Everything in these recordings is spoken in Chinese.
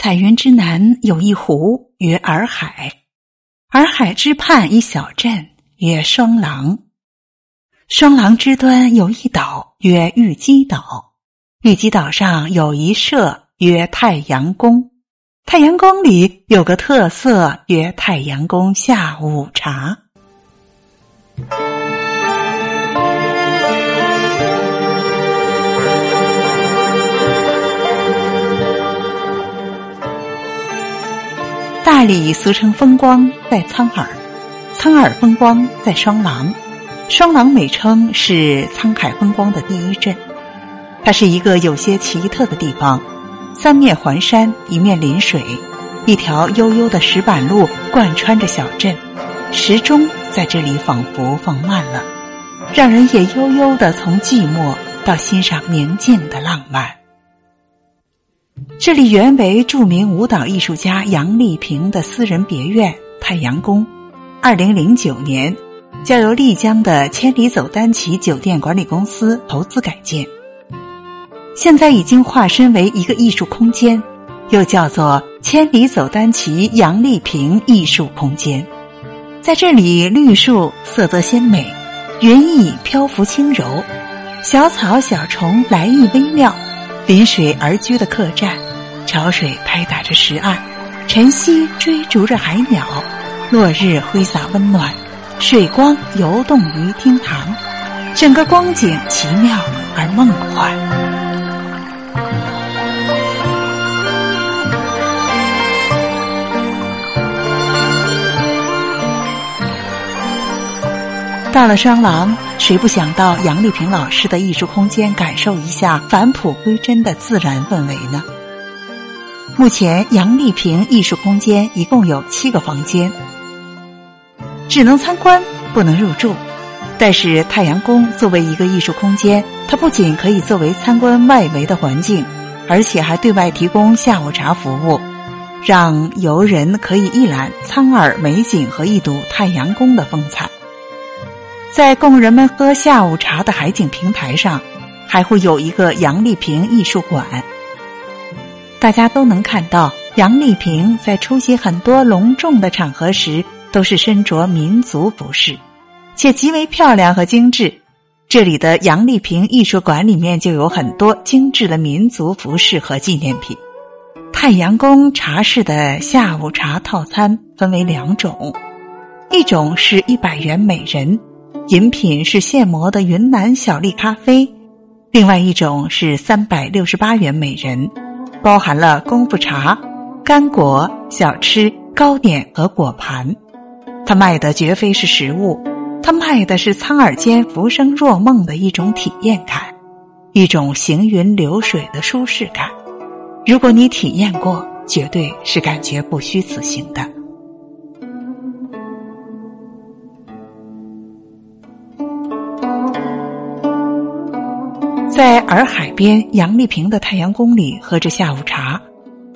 彩云之南有一湖，曰洱海；洱海之畔一小镇，曰双廊。双廊之端有一岛，曰玉鸡岛。玉鸡岛上有一社，曰太阳宫。太阳宫里有个特色，曰太阳宫下午茶。大理俗称风光，在苍耳；苍耳风光在双廊。双廊美称是沧海风光的第一镇。它是一个有些奇特的地方，三面环山，一面临水，一条悠悠的石板路贯穿着小镇，时钟在这里仿佛放慢了，让人也悠悠的从寂寞到欣赏宁静的浪漫。这里原为著名舞蹈艺术家杨丽萍的私人别院太阳宫，二零零九年交由丽江的千里走单骑酒店管理公司投资改建，现在已经化身为一个艺术空间，又叫做千里走单骑杨丽萍艺术空间。在这里，绿树色泽鲜美，云翳漂浮轻柔，小草小虫来意微妙。临水而居的客栈，潮水拍打着石岸，晨曦追逐着海鸟，落日挥洒温暖，水光游动于厅堂，整个光景奇妙而梦幻。到了双廊。谁不想到杨丽萍老师的艺术空间，感受一下返璞归真的自然氛围呢？目前杨丽萍艺术空间一共有七个房间，只能参观不能入住。但是太阳宫作为一个艺术空间，它不仅可以作为参观外围的环境，而且还对外提供下午茶服务，让游人可以一览苍耳美景和一睹太阳宫的风采。在供人们喝下午茶的海景平台上，还会有一个杨丽萍艺术馆。大家都能看到，杨丽萍在出席很多隆重的场合时，都是身着民族服饰，且极为漂亮和精致。这里的杨丽萍艺术馆里面就有很多精致的民族服饰和纪念品。太阳宫茶室的下午茶套餐分为两种，一种是一百元每人。饮品是现磨的云南小粒咖啡，另外一种是三百六十八元每人，包含了功夫茶、干果、小吃、糕点和果盘。他卖的绝非是食物，他卖的是苍耳间浮生若梦的一种体验感，一种行云流水的舒适感。如果你体验过，绝对是感觉不虚此行的。在洱海边杨丽萍的太阳宫里喝着下午茶，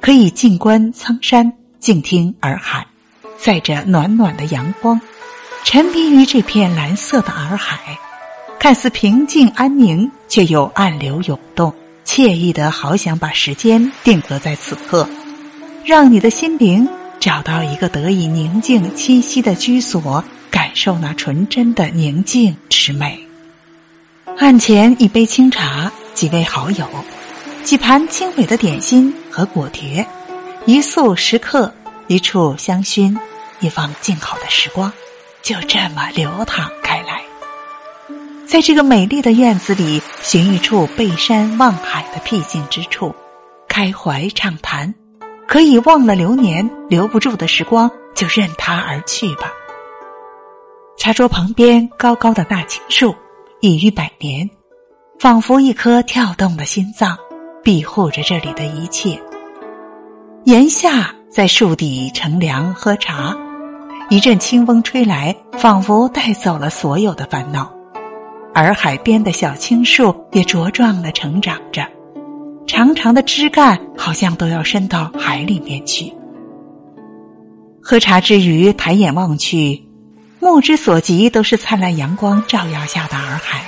可以静观苍山，静听洱海，载着暖暖的阳光，沉迷于这片蓝色的洱海，看似平静安宁，却又暗流涌动，惬意的好想把时间定格在此刻，让你的心灵找到一个得以宁静栖息的居所，感受那纯真的宁静之美。案前一杯清茶，几位好友，几盘精美的点心和果碟，一素食客，一处香薰，一方静好的时光，就这么流淌开来。在这个美丽的院子里，寻一处背山望海的僻静之处，开怀畅谈，可以忘了流年，留不住的时光，就任它而去吧。茶桌旁边高高的大青树。一于百年，仿佛一颗跳动的心脏，庇护着这里的一切。檐下在树底乘凉喝茶，一阵清风吹来，仿佛带走了所有的烦恼。而海边的小青树也茁壮的成长着，长长的枝干好像都要伸到海里面去。喝茶之余，抬眼望去。目之所及都是灿烂阳光照耀下的洱海，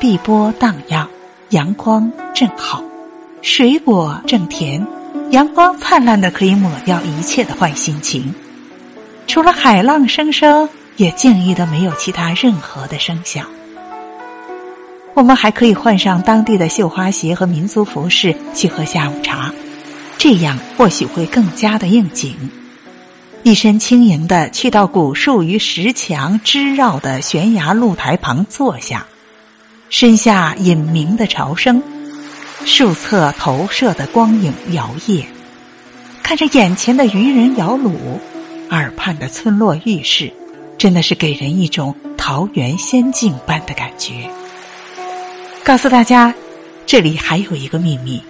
碧波荡漾，阳光正好，水果正甜，阳光灿烂的可以抹掉一切的坏心情，除了海浪声声，也静谧的没有其他任何的声响。我们还可以换上当地的绣花鞋和民族服饰去喝下午茶，这样或许会更加的应景。一身轻盈的去到古树与石墙枝绕的悬崖露台旁坐下，身下隐明的潮声。树侧投射的光影摇曳，看着眼前的渔人摇橹，耳畔的村落浴室，真的是给人一种桃源仙境般的感觉。告诉大家，这里还有一个秘密，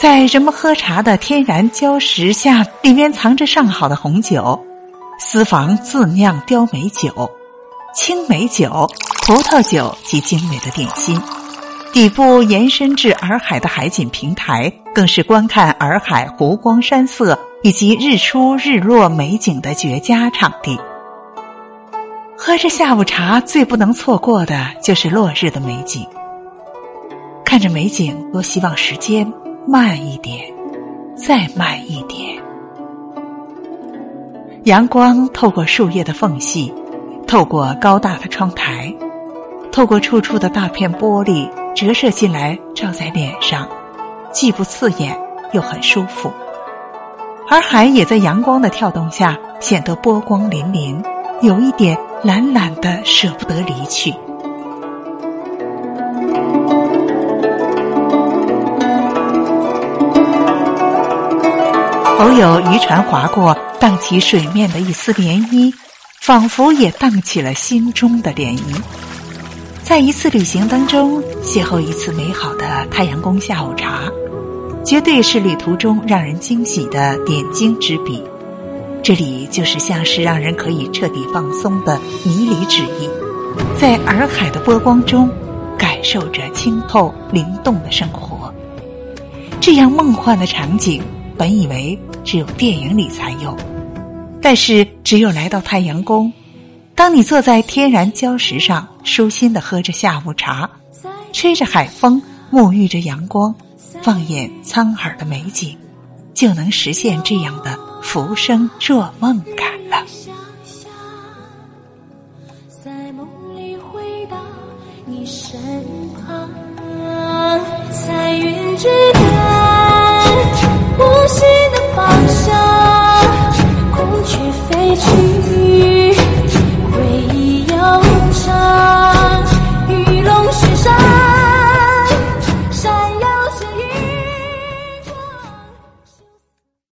在人们喝茶的天然礁石下，里面藏着上好的红酒，私房自酿雕梅酒、青梅酒、葡萄酒及精美的点心。底部延伸至洱海的海景平台，更是观看洱海湖光山色以及日出日落美景的绝佳场地。喝着下午茶，最不能错过的就是落日的美景。看着美景，多希望时间慢一点，再慢一点。阳光透过树叶的缝隙，透过高大的窗台，透过处处的大片玻璃。折射进来，照在脸上，既不刺眼，又很舒服。而海也在阳光的跳动下显得波光粼粼，有一点懒懒的舍不得离去。偶有渔船划过，荡起水面的一丝涟漪，仿佛也荡起了心中的涟漪。在一次旅行当中，邂逅一次美好的太阳宫下午茶，绝对是旅途中让人惊喜的点睛之笔。这里就是像是让人可以彻底放松的迷离之意，在洱海的波光中，感受着清透灵动的生活。这样梦幻的场景，本以为只有电影里才有。但是，只有来到太阳宫，当你坐在天然礁石上，舒心的喝着下午茶，吹着海风，沐浴着阳光，放眼苍耳的美景，就能实现这样的浮生若梦感了。在梦里回到你身旁，在云之。